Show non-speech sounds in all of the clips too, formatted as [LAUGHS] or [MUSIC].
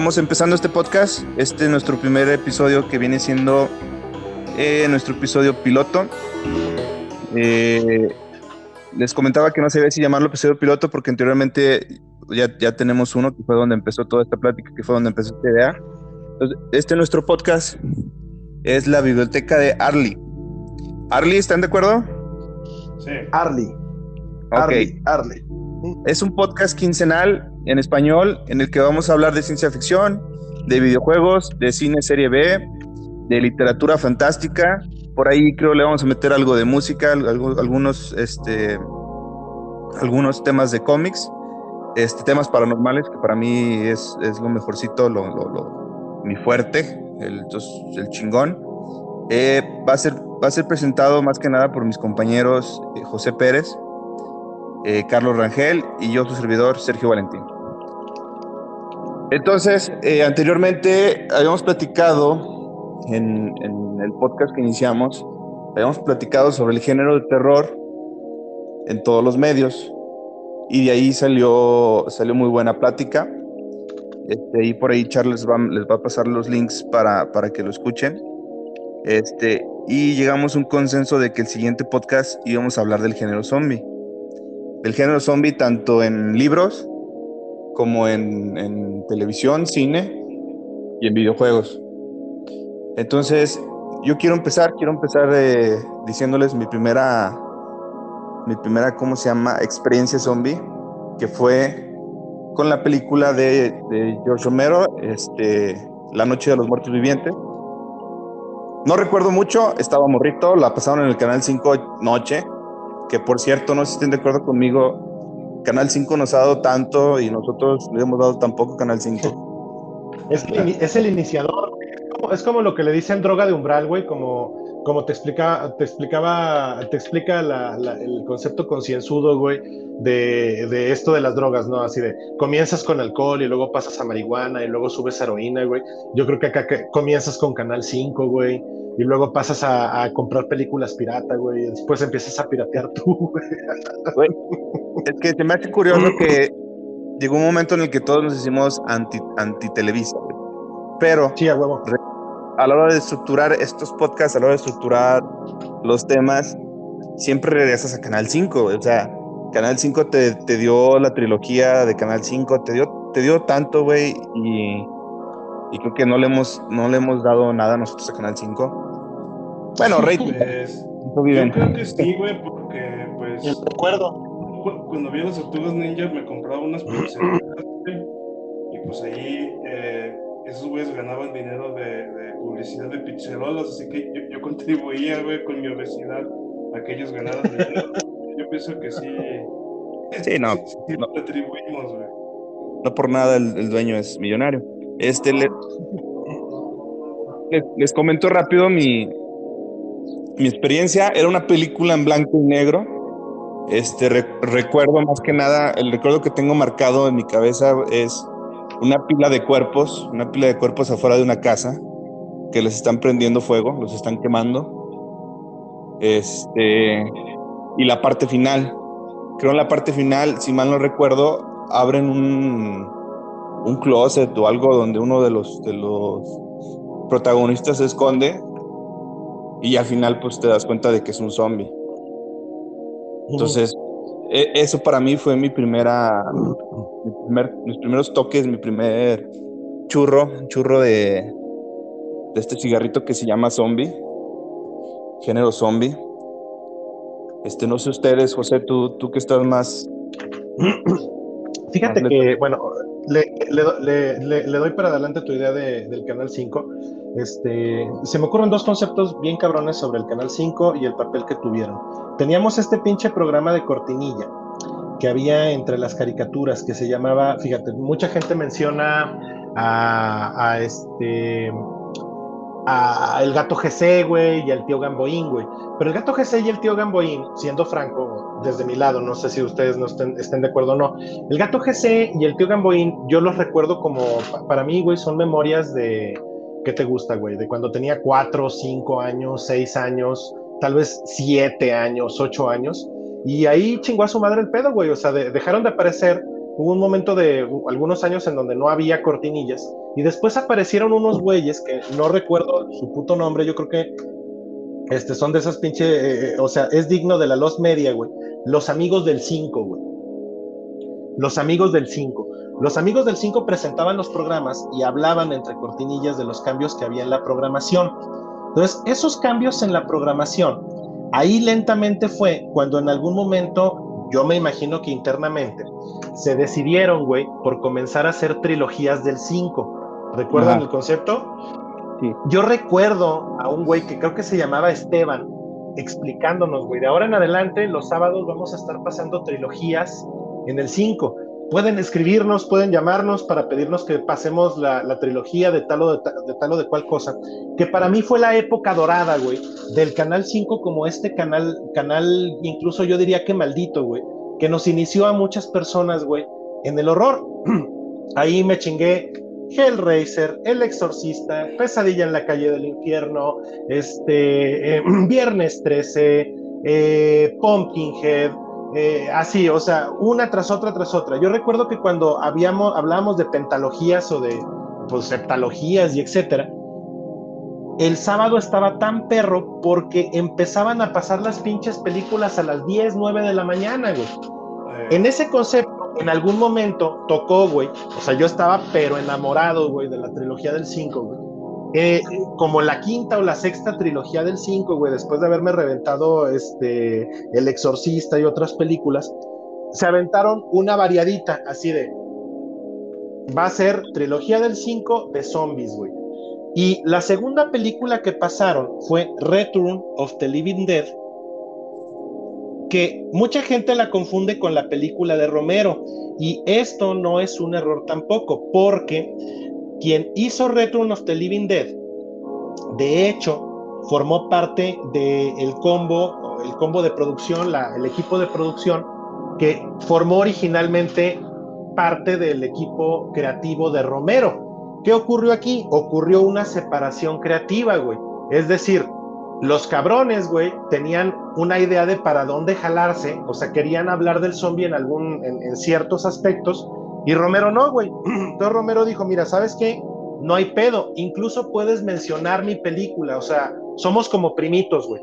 Vamos empezando este podcast. Este es nuestro primer episodio que viene siendo eh, nuestro episodio piloto. Eh, les comentaba que no sabía si llamarlo episodio piloto porque anteriormente ya, ya tenemos uno que fue donde empezó toda esta plática, que fue donde empezó esta idea. Entonces, este nuestro podcast es la biblioteca de Arly. Arly, ¿están de acuerdo? Sí. Arly. Arly. Arly. Es un podcast quincenal en español en el que vamos a hablar de ciencia ficción, de videojuegos, de cine serie B, de literatura fantástica. Por ahí creo le vamos a meter algo de música, algunos, este, algunos temas de cómics, este, temas paranormales, que para mí es, es lo mejorcito, lo, lo- mi fuerte, el, el chingón. Eh, va, a ser, va a ser presentado más que nada por mis compañeros eh, José Pérez, eh, Carlos Rangel y yo, su servidor, Sergio Valentín. Entonces, eh, anteriormente habíamos platicado en, el podcast que iniciamos, habíamos platicado sobre el género de terror en todos los medios y de ahí salió, salió muy buena plática. Este, y por ahí Charles va- les va a pasar los links para, para que lo escuchen. Este, y llegamos a un consenso de que el siguiente podcast íbamos a hablar del género zombie del género zombie tanto en libros como en, televisión, cine y en videojuegos. Entonces, yo quiero empezar, quiero empezar eh, diciéndoles mi primera, mi primera, ¿cómo se llama? Experiencia zombie, que fue con la película de, de George Romero, este, La Noche de los Muertos Vivientes. No recuerdo mucho, estaba morrito, la pasaron en el Canal 5 noche, que por cierto, no sé si estén de acuerdo conmigo, Canal 5 nos ha dado tanto y nosotros le hemos dado tan poco Canal 5. [LAUGHS] Es, que es el iniciador. Es como, lo que le dicen droga de umbral, güey, como, como te explica, te explicaba, te explica la- el concepto concienzudo, güey, de, de esto de las drogas, ¿no? Así de comienzas con alcohol y luego pasas a marihuana y luego subes a heroína, güey. Yo creo que acá que comienzas con Canal 5, güey. Y luego pasas a, a comprar películas pirata, güey. Y después empiezas a piratear tú, [LAUGHS] güey. Es que se me hace curioso que llegó un momento en el que todos nos hicimos anti, anti-televisa, güey. pero Sí, a huevo. a la hora de estructurar estos podcasts, a la hora de estructurar los temas, siempre regresas a Canal 5, güey. o sea, Canal 5 te, te dio la trilogía de Canal 5, te dio, te dio tanto, güey, y, y creo que no le, hemos, no le hemos dado nada nosotros a Canal 5. Bueno, [LAUGHS] rating, Pues, yo creo que sí, güey, porque pues El recuerdo. cu- cuando vi a las tortugas ninja me compraba unas pulseritas, güey, y pues ahí eh, esos güeyes ganaban dinero de, de publicidad de pizzerolas, así que yo, yo contribuía, güey, con mi obesidad a que ellos ganaran dinero. [LAUGHS] yo pienso que sí. Sí, no, sí no. retribuimos, güey. no por nada el, el dueño es millonario. Este, le- [LAUGHS] les, les comento rápido mi, mi experiencia. Era una película en blanco y negro. Este, re- recuerdo más que nada, el recuerdo que tengo marcado en mi cabeza es una pila de cuerpos, una pila de cuerpos afuera de una casa que les están prendiendo fuego, los están quemando. Este, y la parte final, creo en la parte final, si mal no recuerdo, abren un, un closet o algo donde uno de los, de los protagonistas se esconde y al final pues te das cuenta de que es un zombie. Entonces, e- eso para mí fue mi primera, mi primer- mis primeros toques, mi primer churro, churro de, de este cigarrito que se llama zombie, género zombie. Este, no sé ustedes, José, tú, tú que estás más [CLEARS THROAT] Fíjate que, bueno, le, le le- doy para adelante tu idea de- del Canal 5. Este, se me ocurren dos conceptos bien cabrones sobre el Canal 5 y el papel que tuvieron. Teníamos este pinche programa de cortinilla que había entre las caricaturas que se llamaba, fíjate, mucha gente menciona a este el gato GC, güey, y al tío Gamboín, güey. Pero el gato GC y el tío Gamboín, siendo franco, desde mi lado, no sé si ustedes no estén, estén de acuerdo o no, el gato GC y el tío Gamboín, yo los recuerdo como, pa- para mí, güey, son memorias de, ¿qué te gusta, güey? De cuando tenía cuatro, cinco años, seis años, tal vez siete años, ocho años, y ahí chingó a su madre el pedo, güey, o sea, de- dejaron de aparecer hubo un momento de algunos años en donde no había cortinillas y después aparecieron unos güeyes que no recuerdo su puto nombre, yo creo que este, son de esas pinche, eh, o sea, es digno de la Los Media, güey. Los amigos del 5, güey. Los amigos del 5. Los amigos del 5 presentaban los programas y hablaban entre cortinillas de los cambios que había en la programación. Entonces, esos cambios en la programación, ahí lentamente fue cuando en algún momento, yo me imagino que internamente, se decidieron, güey, por comenzar a hacer trilogías del 5. ¿Recuerdan el concepto? Yo recuerdo a un güey que creo que se llamaba Esteban explicándonos, güey, de ahora en adelante los sábados vamos a estar pasando trilogías en el 5. Pueden escribirnos, pueden llamarnos para pedirnos que pasemos la, trilogía de tal, o de, tal o de cual cosa. Que para mí fue la época dorada, güey, del Canal 5 como este canal, canal incluso yo diría que maldito, güey, que nos inició a muchas personas, güey, en el horror. [CLEARS THROAT] Ahí me chingué Hellraiser, El Exorcista, Pesadilla en la calle del infierno, este, eh, [CLEARS THROAT] Viernes 13, eh, Pumpkinhead, eh, así, o sea, una tras otra tras otra. Yo recuerdo que cuando habíamos, hablábamos de pentalogías o de pues, septalogías y etcétera, el sábado estaba tan perro porque empezaban a pasar las pinches películas a las 10, 9 de la mañana, güey. En ese concepto, en algún momento tocó, güey, o sea, yo estaba pero enamorado, güey, de la trilogía del 5, güey. Eh, como la quinta o la sexta trilogía del 5, güey, después de haberme reventado este, El Exorcista y otras películas, se aventaron una variadita así de, va a ser trilogía del 5 de zombies, güey. Y la segunda película que pasaron fue Return of the Living Dead, que mucha gente la confunde con la película de Romero y esto no es un error tampoco porque quien hizo Return of the Living Dead de hecho formó parte del combo el combo de producción el equipo de producción que formó originalmente parte del equipo creativo de Romero ¿qué ocurrió aquí? ocurrió una separación creativa güey es decir los cabrones, güey, tenían una idea de para dónde jalarse, o sea, querían hablar del zombie en algún, en, ciertos aspectos, y Romero no, güey. [CLEARS THROAT] Entonces Romero dijo, mira, ¿sabes qué? No hay pedo, incluso puedes mencionar mi película, o sea, somos como primitos, güey.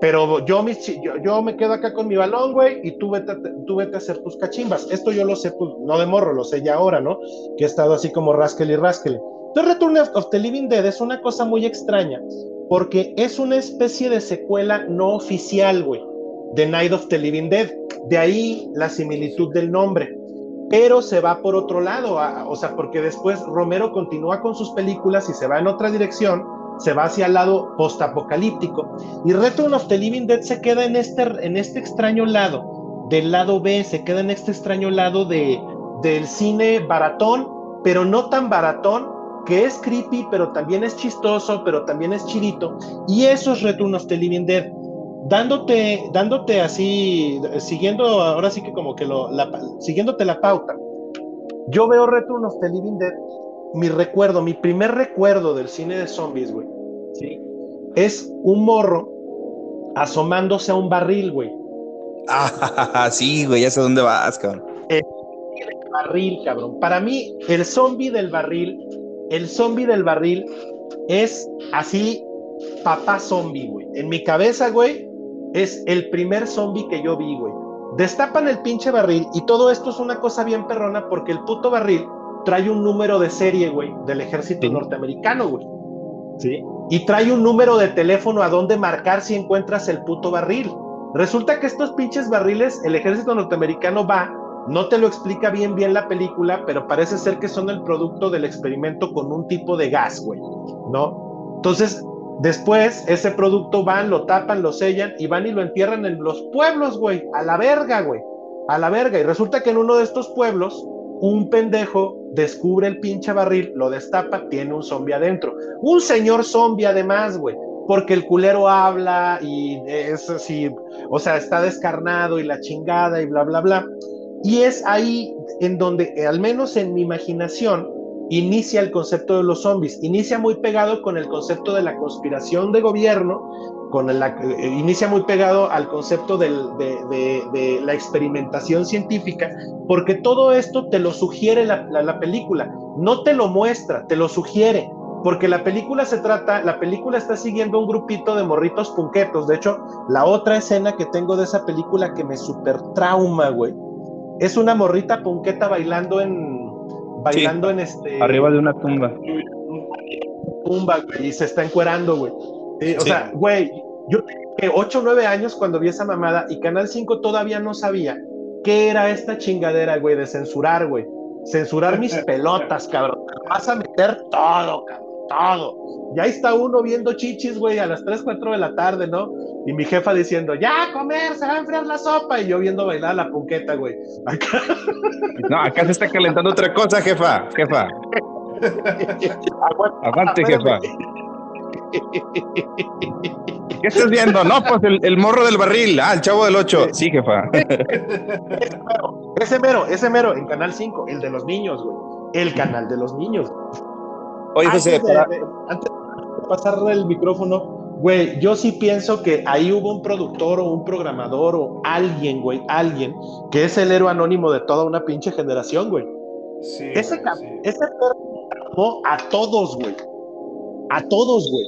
Pero yo, me quedo acá con mi balón, güey, y tú vete, a hacer tus cachimbas. Esto yo lo sé, pues, no de morro, lo sé ya ahora, ¿no? Que he estado así como raskel y raskel. Entonces, Return of the Living Dead es una cosa muy extraña, porque es una especie de secuela no oficial, güey, de Night of the Living Dead. De ahí la similitud del nombre. Pero se va por otro lado, o sea, porque después Romero continúa con sus películas y se va en otra dirección, se va hacia el lado postapocalíptico. Y Return of the Living Dead se queda en este, en este extraño lado, del lado B, se queda en este extraño lado de, del cine baratón, pero no tan baratón que es creepy, pero también es chistoso, pero también es chirito. Y eso es Return of the Living Dead. Dándote, dándote así, siguiendo ahora sí que como que lo, la, siguiéndote la pauta. Yo veo Return of the Living Dead, mi recuerdo, mi primer recuerdo del cine de zombies, güey, ¿sí? es un morro asomándose a un barril, güey. Ah, [LAUGHS] sí, güey, ya sé dónde vas, cabrón. El barril, cabrón. Para mí, el zombie del barril el zombie del barril es así, papá zombie, güey. En mi cabeza, güey, es el primer zombie que yo vi, güey. Destapan el pinche barril y todo esto es una cosa bien perrona porque el puto barril trae un número de serie, güey, del ejército norteamericano, güey. ¿Sí? Y trae un número de teléfono a donde marcar si encuentras el puto barril. Resulta que estos pinches barriles, el ejército norteamericano va no te lo explica bien bien la película, pero parece ser que son el producto del experimento con un tipo de gas, güey, ¿no? Entonces, después ese producto van, lo tapan, lo sellan y van y lo entierran en los pueblos, güey, a la verga, güey, a la verga. Y resulta que en uno de estos pueblos, un pendejo descubre el pinche barril, lo destapa, tiene un zombie adentro. Un señor zombie además, güey, porque el culero habla y es así, o sea, está descarnado y la chingada y bla, bla, bla. Y es ahí en donde, al menos en mi imaginación, inicia el concepto de los zombies. Inicia muy pegado con el concepto de la conspiración de gobierno, con la, eh, inicia muy pegado al concepto de, la experimentación científica, porque todo esto te lo sugiere la, la, la, película, no te lo muestra, te lo sugiere, porque la película se trata, la película está siguiendo un grupito de morritos punquetos, de hecho, la otra escena que tengo de esa película que me super trauma, güey, es una morrita punqueta bailando en, bailando Sí, en este... Arriba de una tumba. tumba, güey, y se está encuerando, güey. O Sí. sea, güey, yo tenía 8 o 9 años cuando vi esa mamada y Canal 5 todavía no sabía qué era esta chingadera, güey, de censurar, güey. Censurar mis [LAUGHS] pelotas, cabrón. Vas a meter todo, cabrón, todo. Y ahí está uno viendo chichis, güey, a las 3, 4 de la tarde, ¿no? Y mi jefa diciendo, ya a comer, se va a enfriar la sopa. Y yo viendo bailar la punqueta, güey. Acá, No, acá se está calentando otra cosa, jefa. Jefa, aguante, jefa. ¿Qué estás viendo? No, pues el, el morro del barril. Ah, el chavo del 8. Sí, jefa. Ese mero, ese mero, en Canal 5, el de los niños, güey. El canal de los niños. Oye, antes, José, de, para- de- antes de pasarle el micrófono, güey, yo sí pienso que ahí hubo un productor o un programador o alguien, güey, alguien, que es el héroe anónimo de toda una pinche generación, güey. Sí, Ese, güey, sí. ese perro tramó a todos, güey. A todos, güey.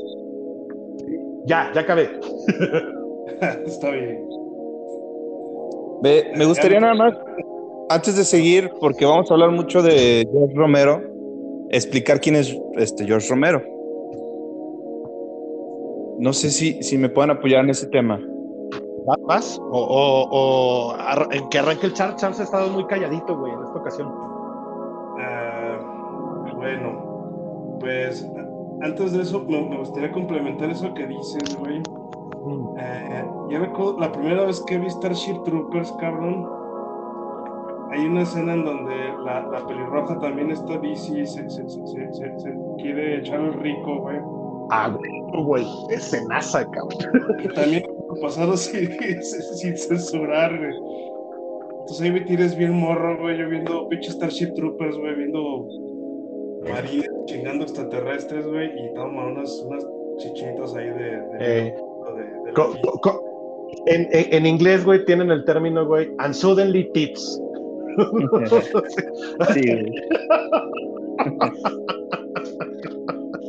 Ya, ya acabé. [LAUGHS] Está bien. Ve, me gustaría nada más, antes de seguir, porque vamos a hablar mucho de George Romero, explicar quién es este George Romero. No sé si, si me pueden apoyar en ese tema. ¿Vas? O, o, o en que arranque el Charles. Charles ha estado muy calladito, güey, en esta ocasión. Ah, bueno, pues antes de eso me, me gustaría complementar eso que dices, güey. Mm. Eh, yo recuerdo la primera vez que vi Starship Troopers, cabrón. Hay una escena en donde la, la pelirroja también está bici y se, se, se, se- se- se quiere echar al rico, güey. Ah, güey, güey, escenaza, cabrón. Y también pasado [LAUGHS] sin, sin censurar, güey. Entonces ahí me tienes bien morro, güey, yo viendo pinche Starship Troopers, güey, viendo marines chingando extraterrestres, güey, y toma unas, unas chichitas ahí de... de, Eh, de- de- co- co- co- en, en- en inglés, güey, tienen el término, güey, and suddenly tits. [LAUGHS] [LAUGHS] Sí, güey.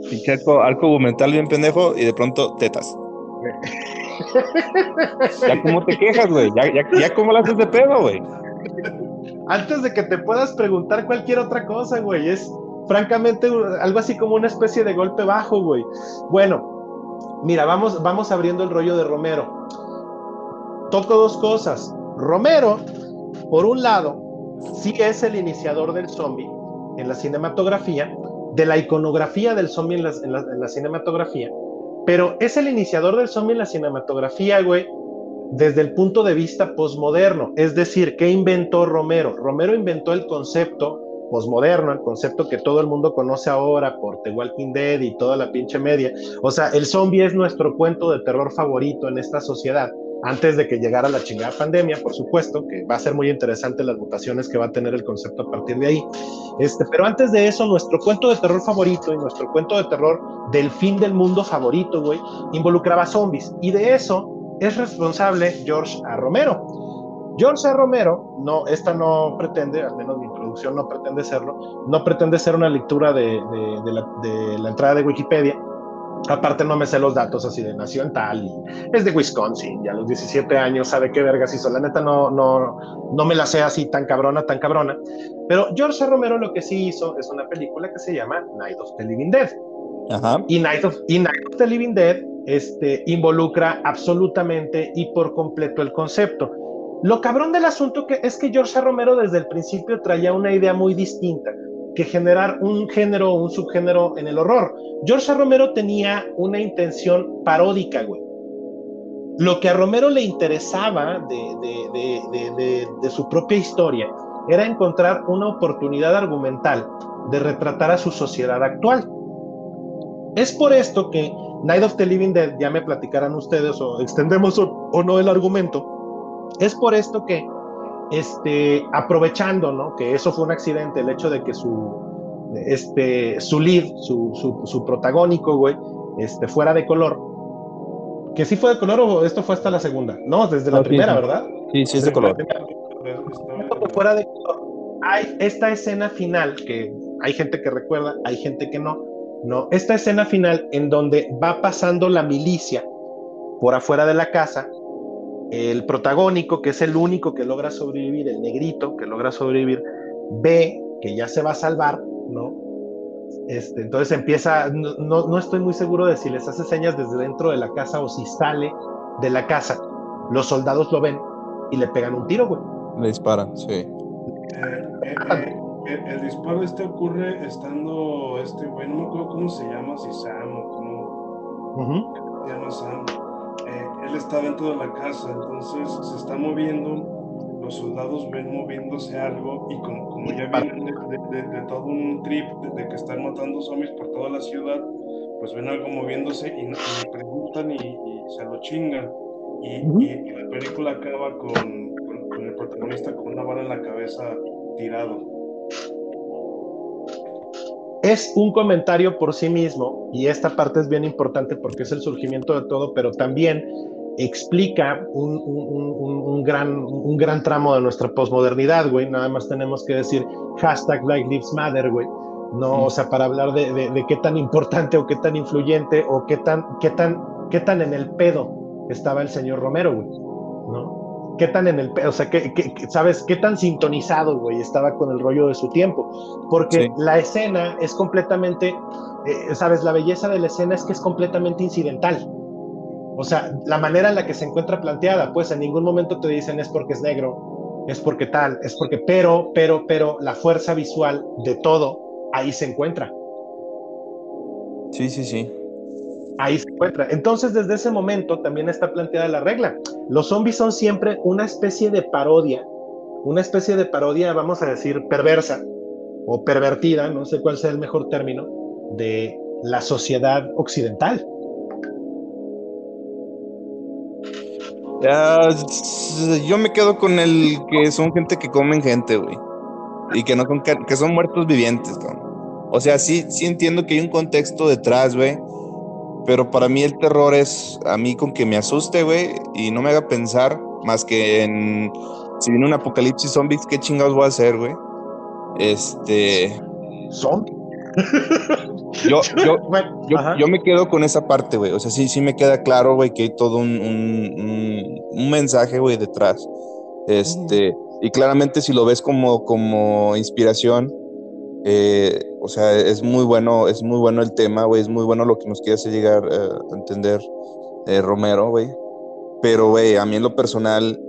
Pinche arco, arco bien pendejo y de pronto tetas. Ya cómo te quejas, güey. Ya cómo la haces de pedo, güey. Antes de que te puedas preguntar cualquier otra cosa, güey, es francamente algo así como una especie de golpe bajo, güey. Bueno, mira, vamos, vamos abriendo el rollo de Romero. Toco dos cosas. Romero, por un lado, sí es el iniciador del zombie en la cinematografía, de la iconografía del zombie en la, cinematografía, pero es el iniciador del zombie en la cinematografía, güey, desde el punto de vista posmoderno. Es decir, ¿qué inventó Romero? Romero inventó el concepto posmoderno, el concepto que todo el mundo conoce ahora por The Walking Dead y toda la pinche media. O sea, el zombie es nuestro cuento de terror favorito en esta sociedad. Antes de que llegara la chingada pandemia, por supuesto, que va a ser muy interesante las mutaciones que va a tener el concepto a partir de ahí. Este, pero antes de eso, nuestro cuento de terror favorito y nuestro cuento de terror del fin del mundo favorito, güey, involucraba zombies. Y de eso es responsable George A. Romero. George A. Romero, no, esta no pretende, al menos mi introducción no pretende serlo, no pretende ser una lectura de, de- de la, de la entrada de Wikipedia. Aparte no me sé los datos así de nació en tal, y es de Wisconsin, ya a los 17 años sabe qué vergas hizo. La neta no, no, no me la sé así tan cabrona, tan cabrona. Pero George. Romero lo que sí hizo es una película que se llama Night of the Living Dead. Ajá. Y Night of, y Night of the Living Dead este, involucra absolutamente y por completo el concepto. Lo cabrón del asunto que es que George. Romero desde el principio traía una idea muy distinta, que generar un género o un subgénero en el horror. George. Romero tenía una intención paródica, güey. Lo que a Romero le interesaba de, de- de- su propia historia era encontrar una oportunidad argumental de retratar a su sociedad actual. Es por esto que Night of the Living Dead, ya me platicarán ustedes o extendemos o no el argumento, es por esto que, este, aprovechando, ¿no? Que eso fue un accidente, el hecho de que su, este, su lead, su, su, su protagónico, güey, este, fuera de color, ¿Que sí fue de color o esto fue hasta la segunda? No, desde la No, primera, sí. ¿verdad? Sí, sí, es de color. Fuera de color. Hay esta escena final que hay gente que recuerda, hay gente que no. No, esta escena final en donde va pasando la milicia por afuera de la casa, el protagónico, que es el único que logra sobrevivir, el negrito que logra sobrevivir, ve que ya se va a salvar, ¿no? Este, entonces empieza, no, no, no estoy muy seguro de si les hace señas desde dentro de la casa o si sale de la casa. Los soldados lo ven y le pegan un tiro, güey. Le disparan, sí. Eh, eh, eh, el, el disparo este ocurre estando este güey, no me acuerdo cómo se llama, si Sam o cómo Ujú. se llama Sam. Él está dentro de la casa, entonces se está moviendo, los soldados ven moviéndose algo y como, como ya vienen de, de- de- de todo un trip de, que están matando zombies por toda la ciudad, pues ven algo moviéndose y, no- y preguntan y, y se lo chingan. Y- y la película acaba con, con- con el protagonista con una bala en la cabeza tirado. es un comentario por sí mismo y esta parte es bien importante porque es el surgimiento de todo, pero también explica un, un- un- gran, un gran tramo de nuestra posmodernidad, güey. Nada más tenemos que decir hashtag Black Lives Matter, güey. No, o sea, para hablar de, de- de qué tan importante o qué tan influyente o qué tan, qué tan, qué tan en el pedo estaba el señor Romero, güey. ¿No? qué tan en el, pe- o sea, qué, qué- qué- sabes, qué tan sintonizado, güey, estaba con el rollo de su tiempo. Porque Sí. la escena es completamente, eh, sabes, la belleza de la escena es que es completamente incidental. O sea, la manera en la que se encuentra planteada, pues en ningún momento te dicen es porque es negro, es porque tal, es porque, pero, pero, pero, la fuerza visual de todo ahí se encuentra. Sí, sí, sí. Ahí se encuentra. Entonces, desde ese momento también está planteada la regla. Los zombies son siempre una especie de parodia, una especie de parodia, vamos a decir, perversa o pervertida, no sé cuál sea el mejor término, de la sociedad occidental. Ya, yo me quedo con el que son gente que comen gente, güey. Y que no son que son muertos vivientes, cabrón. O sea, sí, sí entiendo que hay un contexto detrás, güey. Pero para mí el terror es a mí con que me asuste, güey, y no me haga pensar más que en si viene un apocalipsis zombies, ¿qué chingados voy a hacer, güey? Este, Son. [LAUGHS] yo, [LAUGHS] yo, yo, me quedo con esa parte, güey. O sea, sí, sí me queda claro, güey, que hay todo un, un, mensaje, güey, detrás. Este, y claramente si lo ves como, como inspiración, eh, o sea, es muy bueno, es muy bueno el tema, güey, es muy bueno lo que nos quiere hacer llegar eh, a entender eh, Romero, güey. Pero, güey, a mí en lo personal,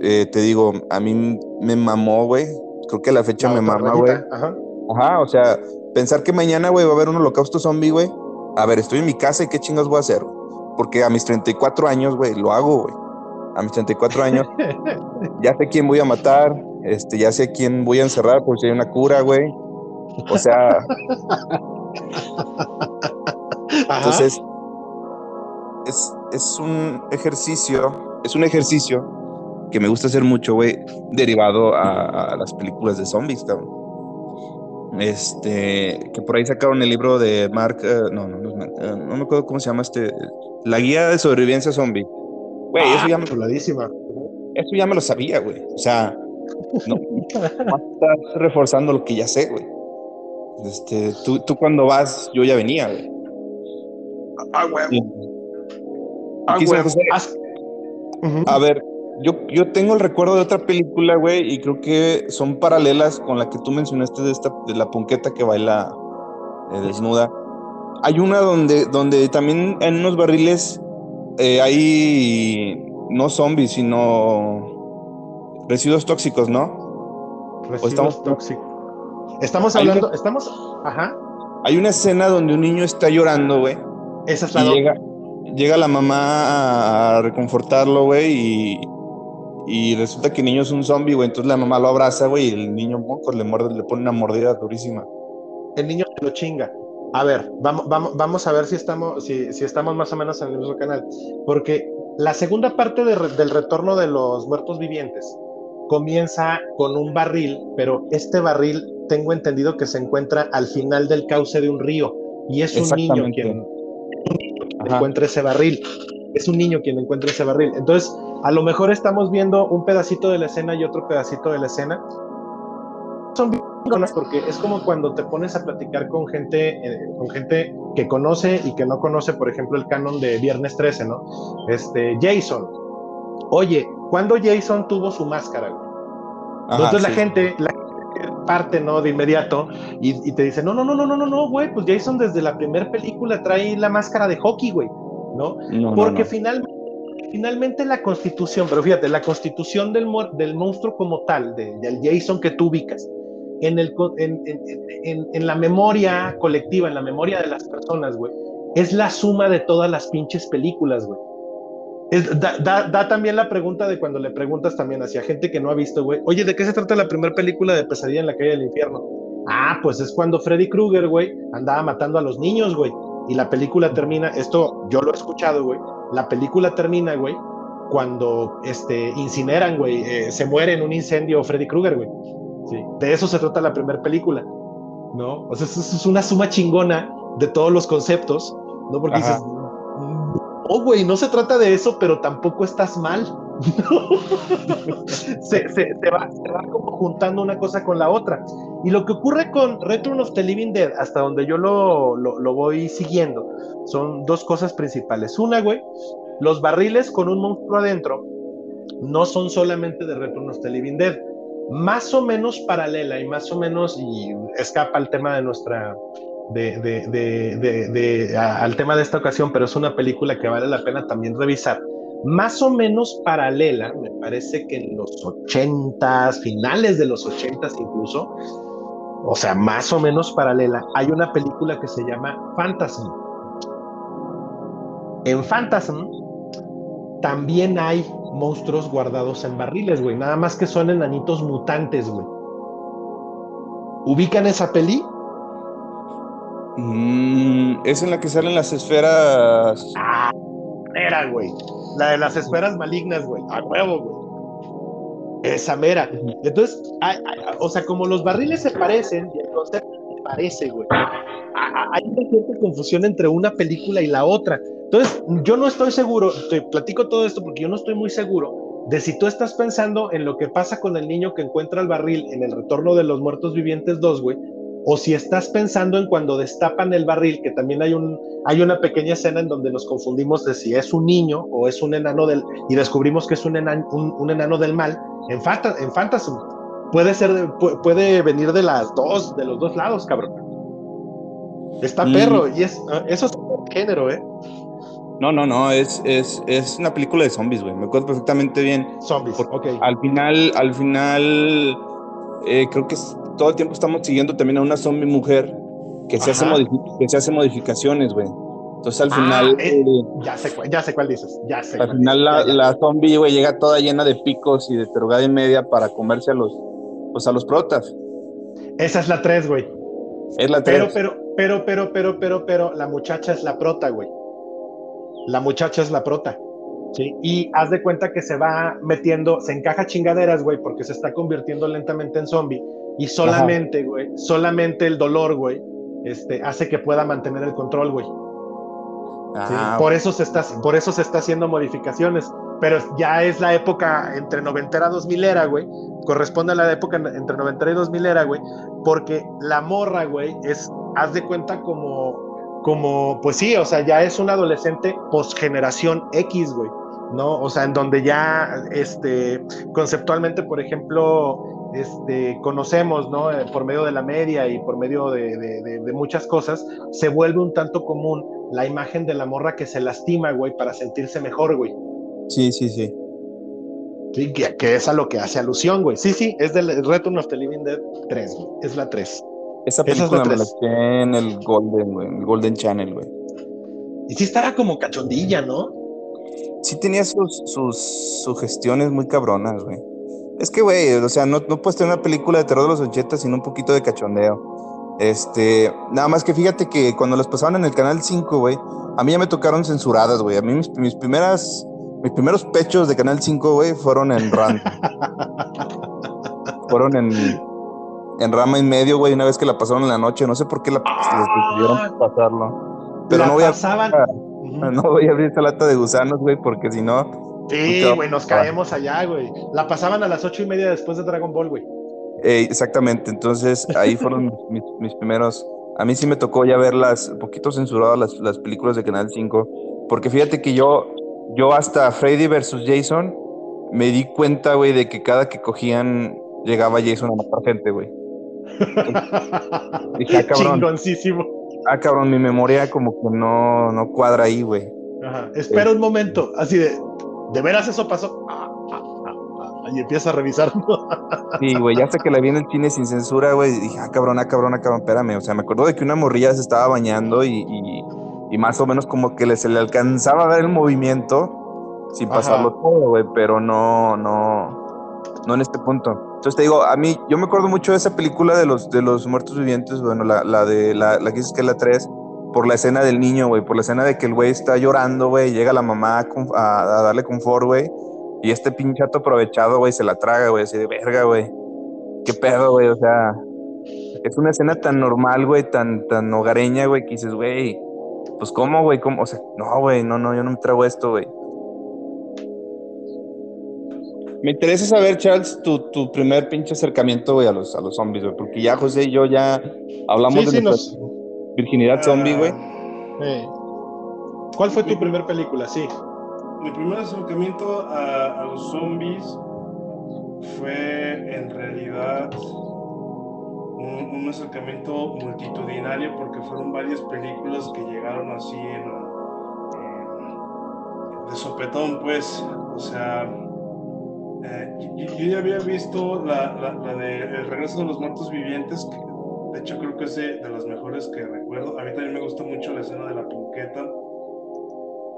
te digo, a mí me mamó, güey. Creo que la fecha La me mama, güey. Ajá. Ajá, o sea, pensar que mañana, güey, va a haber un holocausto zombie, güey. A ver, estoy en mi casa y qué chingas voy a hacer. Porque a mis 34 años, güey, lo hago, güey. A mis 34 años, [LAUGHS] ya sé quién voy a matar, este, ya sé quién voy a encerrar por si hay una cura, güey. O sea, [LAUGHS] entonces, es, es un ejercicio, es un ejercicio que me gusta hacer mucho, güey, derivado a, a las películas de zombies, cabrón. Este, que por ahí sacaron el libro de Mark, eh, no, no, eh, no me acuerdo cómo se llama este, La guía de sobrevivencia zombie. Güey, eso, ya me, Chuladísima. eso ya me lo sabía, güey. O sea, no, no estás reforzando lo que ya sé, güey. Este, tú, tú cuando vas, yo ya venía, güey. Ah, huevo. Y- Ah, Ujú. A ver, yo, yo tengo el recuerdo de otra película, güey, y creo que son paralelas con la que tú mencionaste de esta, de la punqueta que baila eh, desnuda. Hay una donde, donde también en unos barriles eh, hay no zombies, sino residuos tóxicos, ¿no? Residuos estamos- tóxicos. Estamos hablando, estamos, ajá, Hay una escena donde un niño está llorando, güey, esa es la y llega, llega la mamá a reconfortarlo, güey, y, y resulta que el niño es un zombie, güey. Entonces la mamá lo abraza, güey, y el niño moco le muerde, le pone una mordida durísima. el niño se lo chinga. A ver, vamos, vamos, vamos a ver si estamos, si, si estamos más o menos en el mismo canal. Porque la segunda parte de del retorno de los muertos vivientes comienza con un barril, pero este barril tengo entendido que se encuentra al final del cauce de un río y es un niño quien Ajá. encuentra ese barril. es un niño quien encuentra ese barril. Entonces, a lo mejor estamos viendo un pedacito de la escena y otro pedacito de la escena. Son porque es como cuando te pones a platicar con gente, eh, con gente que conoce y que no conoce, por ejemplo, el canon de Viernes 13, ¿no? Este, Jason. Oye, ¿cuándo Jason tuvo su máscara, Entonces la gente, la parte, ¿no? De inmediato y, te dice, no, no, no, no, no, no, no, güey, pues Jason desde la primera película trae la máscara de hockey, güey, ¿no? Porque finalmente finalmente la constitución, pero fíjate, la constitución del, del monstruo como tal, del Jason que tú ubicas, en, el, en, la memoria colectiva, en la memoria de las personas, güey, es la suma de todas las pinches películas, güey. da, también la pregunta de cuando le preguntas también hacia gente que no ha visto, güey, oye, ¿de qué se trata la primera película de Pesadilla en la calle del infierno? Ah, pues es cuando Freddy Krueger, güey, andaba matando a los niños, güey. Y la película termina, esto yo lo he escuchado, güey. La película termina, güey, cuando este, incineran, güey, eh, se muere en un incendio Freddy Krueger, güey. De eso se trata la primera película, ¿no? O sea, es, una suma chingona de todos los conceptos, ¿no? Porque dices, oh, güey, no se trata de eso, pero tampoco estás mal. [LAUGHS] se, va, como juntando una cosa con la otra. Y lo que ocurre con Return of the Living Dead, hasta donde yo lo, lo voy siguiendo, son dos cosas principales. Una, güey, los barriles con un monstruo adentro no son solamente de Return of the Living Dead más o menos paralela y más o menos, y escapa al tema de nuestra, de, de, de, al tema de esta ocasión, pero es una película que vale la pena también revisar. Más o menos paralela, me parece que en los ochentas, finales de los ochentas incluso, o sea, más o menos paralela, hay una película que se llama Phantasm. En Phantasm también hay monstruos guardados en barriles, güey. Nada más que son enanitos mutantes, güey. ¿Ubican esa peli? Mm, es en la que salen las esferas. Ah, mera, güey. La de las esferas malignas, güey. A huevo, güey. Esa mera. Entonces, o sea, como los barriles se parecen, y el concepto se parece, güey. Hay una cierta confusión entre una película y la otra. Entonces, yo no estoy seguro, te platico todo esto porque yo no estoy muy seguro de si tú estás pensando en lo que pasa con el niño que encuentra el barril en el retorno de los muertos vivientes 2, güey, o si estás pensando en cuando destapan el barril, que también hay, un, hay una pequeña escena en donde nos confundimos de si es un niño o es un enano del, y descubrimos que es un enano, un, enano del mal, en, en Phantasm. Puede ser, puede venir de las dos, de los dos lados, cabrón. Está mm. perro, y es, eso es género, ¿eh? No, no, no, es, es, es una película de zombies, güey. Me acuerdo perfectamente bien. Zombies, ok. Al final, al final, eh, creo que todo el tiempo estamos siguiendo también a una zombie mujer que se, hace, que se hace modificaciones, güey. Entonces al ah, final. Eh, ya, sé, ya sé cuál dices. Ya sé. Al final la, la, zombie, güey, llega toda llena de picos y de terugada y media para comerse a los, pues, a los protas. Esa es la 3, güey. Es la 3. Pero, pero, pero, pero, pero, pero, pero, la muchacha es la prota, güey la muchacha es la prota. ¿Sí? Y haz de cuenta que se va metiendo, se encaja chingaderas, güey, porque se está convirtiendo lentamente en zombie. Y solamente, güey, solamente el dolor, güey, este, hace que pueda mantener el control, güey. Ah, por, eso se está, por eso se está haciendo modificaciones. Pero ya es la época entre noventera y 2000 era, güey. Corresponde a la época entre noventera y 2000 era, güey. Porque la morra, güey, es, haz de cuenta como como, pues sí, o sea, ya es un adolescente post-generación X, güey, ¿no? O sea, en donde ya, este, conceptualmente, por ejemplo, este, conocemos, ¿no? Eh, por medio de la media y por medio de, de, muchas cosas, se vuelve un tanto común la imagen de la morra que se lastima, güey, para sentirse mejor, güey. Sí, sí, sí. Sí, que, que, es a lo que hace alusión, güey. Sí, sí, es del Return of the Living Dead 3, güey. Es la 3. Esa película me la en el Golden, güey, el Golden Channel, güey. Y sí estaba como cachondilla, ¿no? Sí tenía sus, sus sugestiones muy cabronas, güey. Es que, güey, o sea, no, no puedes tener una película de terror de los 80 sin un poquito de cachondeo. Este, nada más que fíjate que cuando las pasaban en el canal 5, güey, a mí ya me tocaron censuradas, güey. A mí mis, mis, primeras, mis primeros pechos de canal 5, güey, fueron en Run. [LAUGHS] fueron en en rama y medio, güey, una vez que la pasaron en la noche. No sé por qué la ah, decidieron pasarlo. Pero no voy pasaban, [LAUGHS] No voy a abrir esta lata de gusanos, güey, porque si no. Sí, güey, nos caemos allá, güey. La pasaban a las ocho y media después de Dragon Ball, güey. Eh, exactamente, entonces ahí fueron [LAUGHS] mis, mis, primeros. A mí sí me tocó ya verlas, un poquito censuradas las, las películas de Canal 5, porque fíjate que yo, yo hasta Freddy versus Jason me di cuenta, güey, de que cada que cogían llegaba Jason a matar gente, güey. [LAUGHS] Dije, ah, cabrón. Chingoncísimo. Ah, cabrón, mi memoria como que no, no cuadra ahí, güey. Ajá. Espera un momento, así de, ¿de veras eso pasó? Ah, ah, ah, y empieza a revisar. [LAUGHS] sí, güey, ya sé que la vi en el cine sin censura, güey, y dije, ah, cabrón, ah, cabrón, ah, cabrón, espérame. O sea, me acuerdo de que una morrilla se estaba bañando y, y, más o menos como que se le alcanzaba a ver el movimiento sin pasarlo todo, güey, pero no, no, no en este punto. Entonces te digo, a mí, yo me acuerdo mucho de esa película de los, de los muertos vivientes, bueno, la, la de la, la que dices que es la 3, por la escena del niño, güey, por la escena de que el güey está llorando, güey, llega la mamá a, darle confort, güey, y este pinchato aprovechado, güey, se la traga, güey, así de verga, güey. ¿Qué pedo, güey? O sea, es una escena tan normal, güey, tan, tan hogareña, güey, que dices, güey, pues cómo, güey, cómo, o sea, no, güey, no, no, yo no me trago esto, güey. Me interesa saber, Charles, tu, tu primer pinche acercamiento, güey, a los, a los zombies, güey, porque ya José y yo ya hablamos de nuestra virginidad zombie, güey. ¿Cuál fue tu primer película? Sí. Mi primer acercamiento a, a los zombies fue en realidad un, un, acercamiento multitudinario porque fueron varias películas que llegaron así en, en de sopetón, pues, o sea eh, yo, ya había visto la, la, de El regreso de los muertos vivientes, que de hecho creo que es de, las mejores que recuerdo. A mí también me gusta mucho la escena de la punqueta,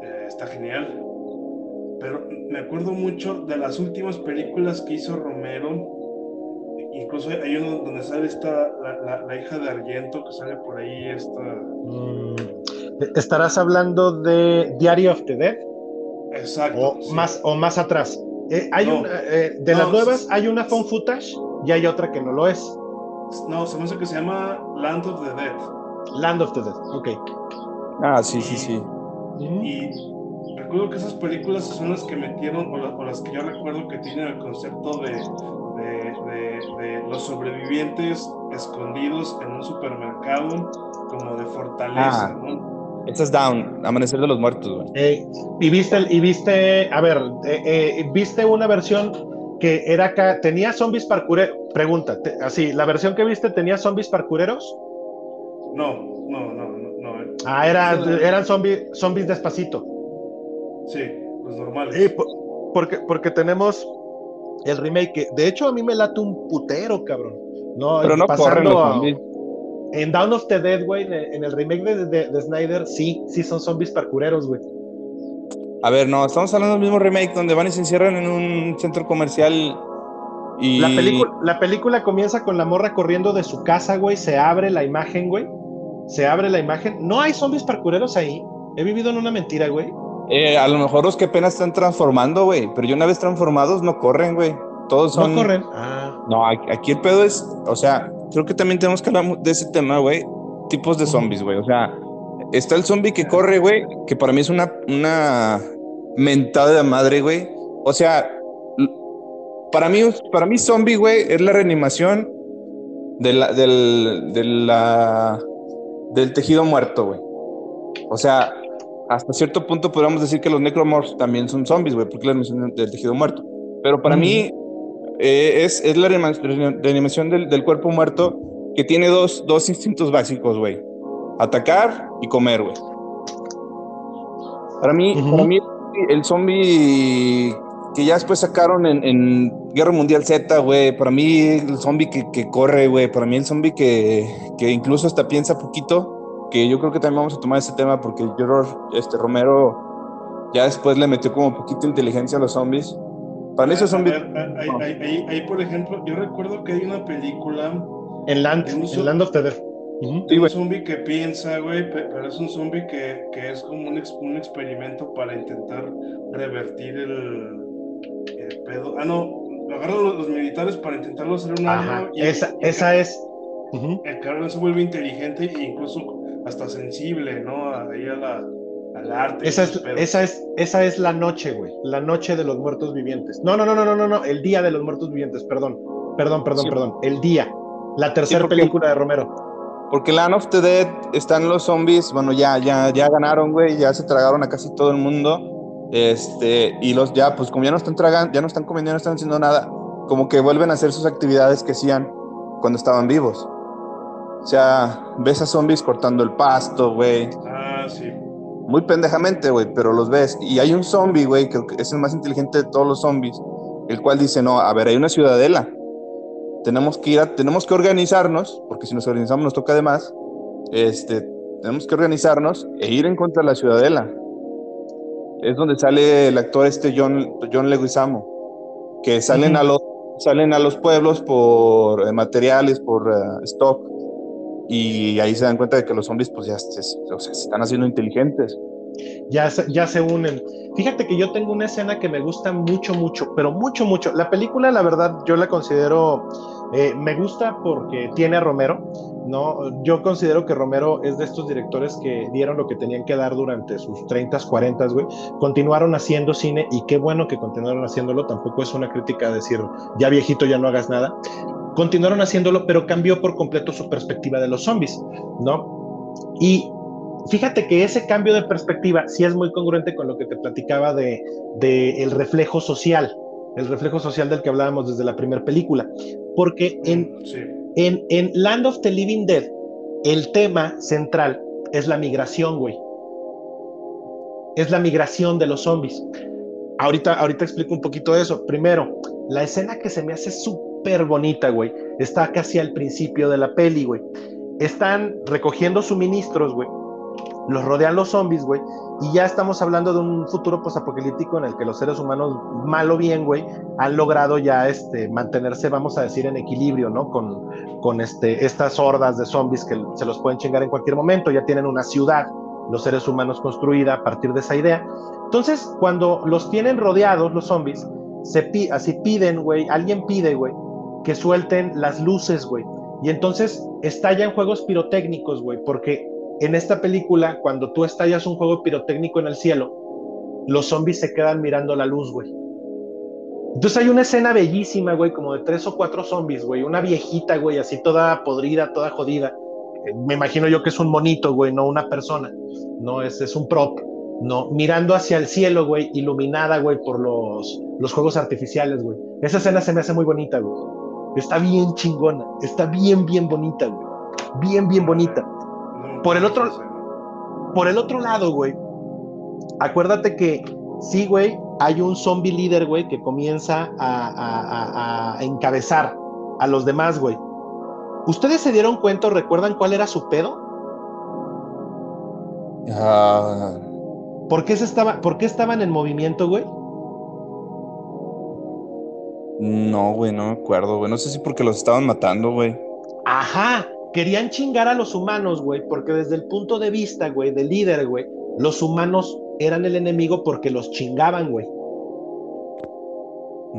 eh, está genial. Pero me acuerdo mucho de las últimas películas que hizo Romero. Incluso hay uno donde sale esta, la, la, hija de Argento, que sale por ahí. Esta... Mm, ¿Estarás hablando de Diary of the Dead? Exacto. O, más, o más atrás. Eh, hay una, eh, de las nuevas hay una phone footage y hay otra que no lo es. No, se me hace que se llama Land of the Dead. Land of the Dead, ok. Ah, sí, sí, sí. Y recuerdo que esas películas son las que metieron, o, las que yo recuerdo que tienen el concepto de, de, los sobrevivientes escondidos en un supermercado, como de fortaleza, ah. ¿no? Esta es Down, Amanecer de los Muertos, güey. Eh, y viste, y viste, a ver, eh, eh, viste una versión que era acá, tenía zombies parkureros. Pregunta, así, ¿la versión que viste tenía zombies parkureros? No, no, no, no. Ah, era, eran zombies, zombies despacito. Sí, los normales. porque, porque tenemos el remake, de hecho a mí me late un putero, cabrón. No, Pero no corren los zombies. En Down of the Dead, güey, en el remake de, Snyder, sí, sí son zombies parkureros, güey. A ver, no, estamos hablando del mismo remake donde van y se encierran en un centro comercial y... La, la película comienza con la morra corriendo de su casa, güey, se abre la imagen, güey. Se abre la imagen. No hay zombies parkureros ahí. He vivido en una mentira, güey. Eh, a lo mejor los que apenas están transformando, güey. Pero yo una vez transformados no corren, güey. Todos son... No corren. Ah. No, aquí el pedo es, o sea, creo que también tenemos que hablar de ese tema, güey. Tipos de zombies, güey. O sea, está el zombie que corre, güey, que para mí es una, una mentada de madre, güey. O sea, para mí, para mí zombie, güey, es la reanimación de la, del, de la, del tejido muerto, güey. O sea, hasta cierto punto podríamos decir que los necromorphs también son zombies, güey, porque es la reanimación del tejido muerto. Pero para mí, eh, es, es, la reanimación del, del, cuerpo muerto que tiene dos, dos instintos básicos, güey. Atacar y comer, güey. Para mí, para mí, el zombie que ya después sacaron en, en Guerra Mundial Z, güey, para mí el zombie que, que corre, güey, para mí el zombie que, que, incluso hasta piensa poquito, que yo creo que también vamos a tomar ese tema porque George este, Romero ya después le metió como poquito inteligencia a los zombies para eso son. Ahí, por ejemplo, yo recuerdo que hay una película. En Land, en Land of the Dead. un zombie que piensa, güey, pero es un zombie que, que es como un, un, experimento para intentar revertir el, el pedo. Ah, no, lo agarran los, militares para intentarlo hacer un arma. esa, esa es. El cabrón se vuelve inteligente e incluso hasta sensible, ¿no? Ahí a la, al arte. Esa es, esa, es, esa es la noche, güey. La noche de los muertos vivientes. No, no, no, no, no, no, no. El día de los muertos vivientes, perdón. Perdón, perdón, Sí. perdón. El día. La tercera película de Romero. Porque Land of the Dead están los zombies, bueno, ya, ya, ya ganaron, güey, ya se tragaron a casi todo el mundo. Este, y los ya, pues como ya no están tragando, ya no están comiendo, ya no están haciendo nada, como que vuelven a hacer sus actividades que hacían cuando estaban vivos. O sea, ves a zombies cortando el pasto, güey. Ah, sí. Muy pendejamente, güey, pero los ves. Y hay un zombie, güey, que es el más inteligente de todos los zombies, el cual dice, no, a ver, hay una ciudadela. Tenemos que ir a, tenemos que organizarnos, porque si nos organizamos nos toca de más. Este, tenemos que organizarnos e ir en contra de la ciudadela. Es donde sale el actor este John, John Leguizamo, que salen, Ujú. a los, salen a los pueblos por eh, materiales, por eh, stock, y ahí se dan cuenta de que los zombies pues ya se, están haciendo inteligentes. Ya se, ya se unen. Fíjate que yo tengo una escena que me gusta mucho, mucho, pero mucho, mucho. La película, la verdad, yo la considero, eh, me gusta porque tiene a Romero, ¿no? Yo considero que Romero es de estos directores que dieron lo que tenían que dar durante sus 30, 40, güey. Continuaron haciendo cine y qué bueno que continuaron haciéndolo. Tampoco es una crítica decir, ya viejito, ya no hagas nada. Continuaron haciéndolo, pero cambió por completo su perspectiva de los zombies, ¿no? Y fíjate que ese cambio de perspectiva sí es muy congruente con lo que te platicaba de, el reflejo social, el reflejo social del que hablábamos desde la primera película. Porque en. En, en Land of the Living Dead, el tema central es la migración, güey. Es la migración de los zombies. Ahorita, ahorita explico un poquito de eso. Primero, la escena que se me hace súper bonita, güey, está casi al principio de la peli, güey. Están recogiendo suministros, güey. Los rodean los zombies, güey. Y ya estamos hablando de un futuro posapocalíptico en el que los seres humanos, mal o bien, güey, han logrado ya este, mantenerse, vamos a decir, en equilibrio, ¿no? Con, con este, estas hordas de zombies que se los pueden chingar en cualquier momento. Ya tienen una ciudad, los seres humanos construida a partir de esa idea. Entonces, cuando los tienen rodeados, los zombies, se pi así piden, güey, alguien pide, güey, que suelten las luces, güey. Y entonces estallan juegos pirotécnicos, güey, porque en esta película, cuando tú estallas un juego pirotécnico en el cielo, los zombies se quedan mirando la luz, güey. Entonces hay una escena bellísima, güey, como de tres o cuatro zombies, güey, una viejita, güey, así toda podrida, toda jodida. Eh, Me imagino yo que es un monito, güey, no una persona, no es, es un prop, no, mirando hacia el cielo, güey, iluminada, güey, por los, los juegos artificiales, güey. Esa escena se me hace muy bonita, güey. Está bien chingona, está bien, bien bonita, güey. Bien, bien bonita. Por el otro-. Por el otro lado, güey, acuérdate que sí, güey, hay un zombie líder, güey, que comienza a, a- a- a encabezar a los demás, güey. ¿Ustedes se dieron cuenta o recuerdan cuál era su pedo? Ah, ¿Por qué, se estaba, ¿Por qué estaban en movimiento, güey? no, güey, no me acuerdo, güey. No sé si porque los estaban matando, güey. Ajá, querían chingar a los humanos, güey, porque desde el punto de vista, güey, del líder, güey, los humanos eran el enemigo porque los chingaban, güey.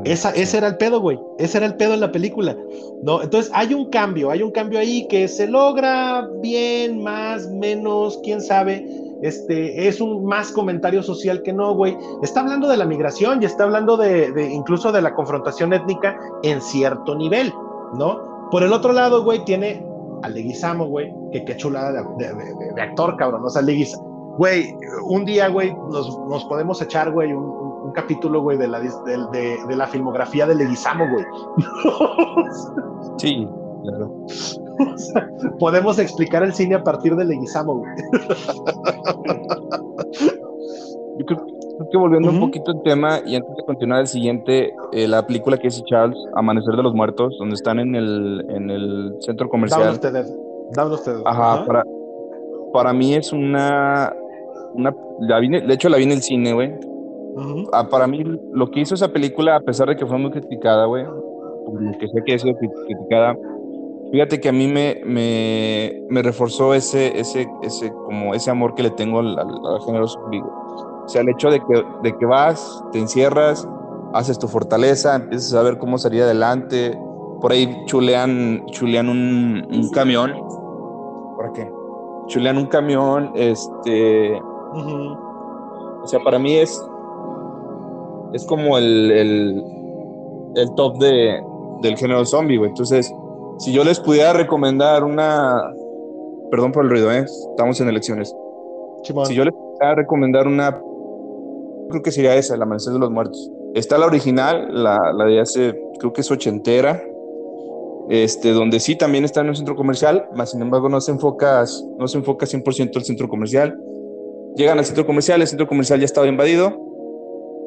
Esa, ese era el pedo, güey. Ese era el pedo en la película. ¿no? Entonces hay un cambio, hay un cambio ahí que se logra bien, más, menos, quién sabe. Este, es un más comentario social que no, güey. Está hablando de la migración y está hablando de, de incluso de la confrontación étnica en cierto nivel, ¿no? Por el otro lado, güey, tiene a Leguizamo, güey, que qué chulada de, de- de- de actor, cabrón. O sea, Leguizamo. Güey, un día, güey, nos, nos podemos echar, güey, un, un- un capítulo, güey, de la, de, la filmografía de Leguizamo, güey. Sí, claro. [LAUGHS] O sea, podemos explicar el cine a partir de Leguizamo, güey. Yo creo, creo que volviendo un poquito el tema y antes de continuar el siguiente, eh, la película que dice Charles, Amanecer de los Muertos, donde están en el, en el centro comercial. Down of the Dead. Ajá, Ajá. para, para mí es una, una la vi de hecho la vi en el cine, güey. Ah, para mí lo que hizo esa película, a pesar de que fue muy criticada, güey, por lo que sé que ha sido cri- criticada, fíjate que a mí me, me, me reforzó ese, ese, ese, como ese amor que le tengo al, al, al género zombie, güey. O sea, el hecho de que, de que vas, te encierras, haces tu fortaleza, empiezas a ver cómo salir adelante. Por ahí chulean, chulean un, un camión. ¿Para qué? Chulean un camión, este. O sea, para mí es, es como el, el, el top de, del género zombie, güey. Entonces, si yo les pudiera recomendar una, perdón por el ruido, ¿eh? estamos en elecciones. Chimón. Si yo les pudiera recomendar una, creo que sería esa, El Amanecer de los Muertos. Está la original, la, la de hace, creo que es ochentera, este, donde sí también está en un centro comercial, más sin embargo no se enfoca, no se enfoca 100% el centro comercial. Llegan al centro comercial, el centro comercial ya estaba invadido.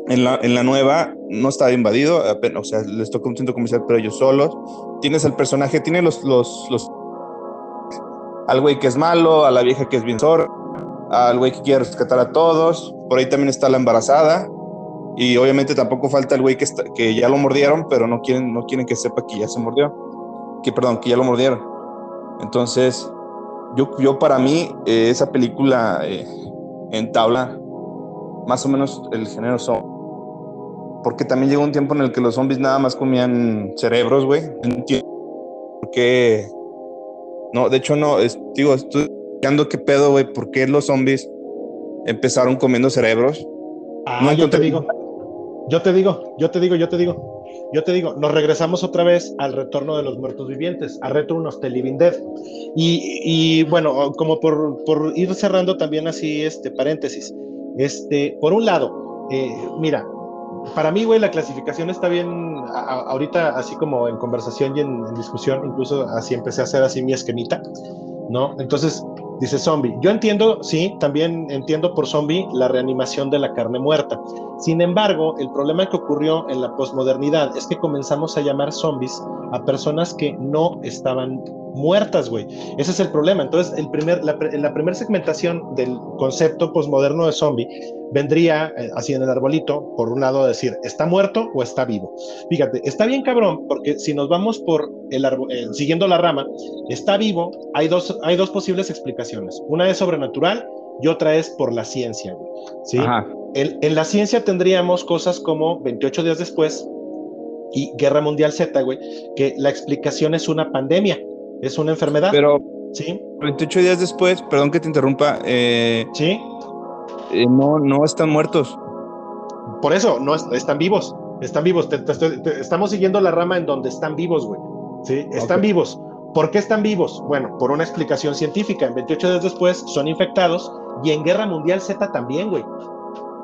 En la, en la nueva no estaba invadido, o sea, les toca un centro comercial, pero ellos solos. Tienes al personaje, tiene los, los, los al güey que es malo, a la vieja que es bien zorra, al güey que quiere rescatar a todos. Por ahí también está la embarazada. Y obviamente tampoco falta el güey que, está, que ya lo mordieron, pero no quieren, no quieren que sepa que ya se mordió. Que perdón, que ya lo mordieron. Entonces, yo, yo para mí, eh, esa película eh, entabla más o menos el género zombie. Porque también llegó un tiempo en el que los zombies nada más comían cerebros, güey. No entiendo por qué. No, de hecho, no. Es, digo, estoy estudiando qué pedo, güey. ¿Por qué los zombies empezaron comiendo cerebros? Ah, No yo te digo. Yo te digo, yo te digo, yo te digo. Yo te digo, nos regresamos otra vez al retorno de los muertos vivientes, a Return of the Living Dead. Y, y, bueno, como por, por ir cerrando también así, este paréntesis. Este, por un lado, eh, mira, para mí, güey, la clasificación está bien, a- ahorita así como en conversación y en, en discusión, incluso así empecé a hacer así mi esquemita, ¿no? Entonces, dice zombie. Yo entiendo, sí, también entiendo por zombie la reanimación de la carne muerta. Sin embargo, el problema que ocurrió en la posmodernidad es que comenzamos a llamar zombies a personas que no estaban muertas, güey. Ese es el problema. Entonces, el primer, la, primera segmentación del concepto posmoderno de zombie vendría eh, así en el arbolito, por un lado decir, ¿está muerto o está vivo? Fíjate, está bien cabrón, porque si nos vamos por el eh, siguiendo la rama, está vivo, hay dos, hay dos posibles explicaciones. Una es sobrenatural y otra es por la ciencia, güey. ¿sí? En, en la ciencia tendríamos cosas como 28 días después y Guerra Mundial Z, güey, que la explicación es una pandemia, es una enfermedad, Pero ¿sí? 28 días después, perdón que te interrumpa, eh, ¿Sí? eh, no, no están muertos. Por eso, no es- están vivos, están vivos. Te- te estoy- te- estamos siguiendo la rama en donde están vivos, güey. ¿Sí? Están vivos. ¿Por qué están vivos? Bueno, por una explicación científica. En 28 días después son infectados y en Guerra Mundial Z también, güey.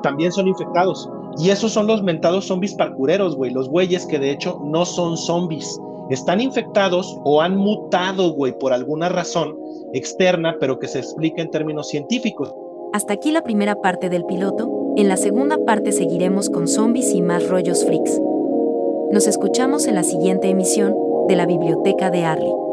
También son infectados. Y esos son los mentados zombies parkureros, güey. Los güeyes que de hecho no son zombies. Están infectados o han mutado, güey, por alguna razón externa, pero que se explica en términos científicos. Hasta aquí la primera parte del piloto, en la segunda parte seguiremos con zombies y más rollos freaks. Nos escuchamos en la siguiente emisión de la Biblioteca de Arlie.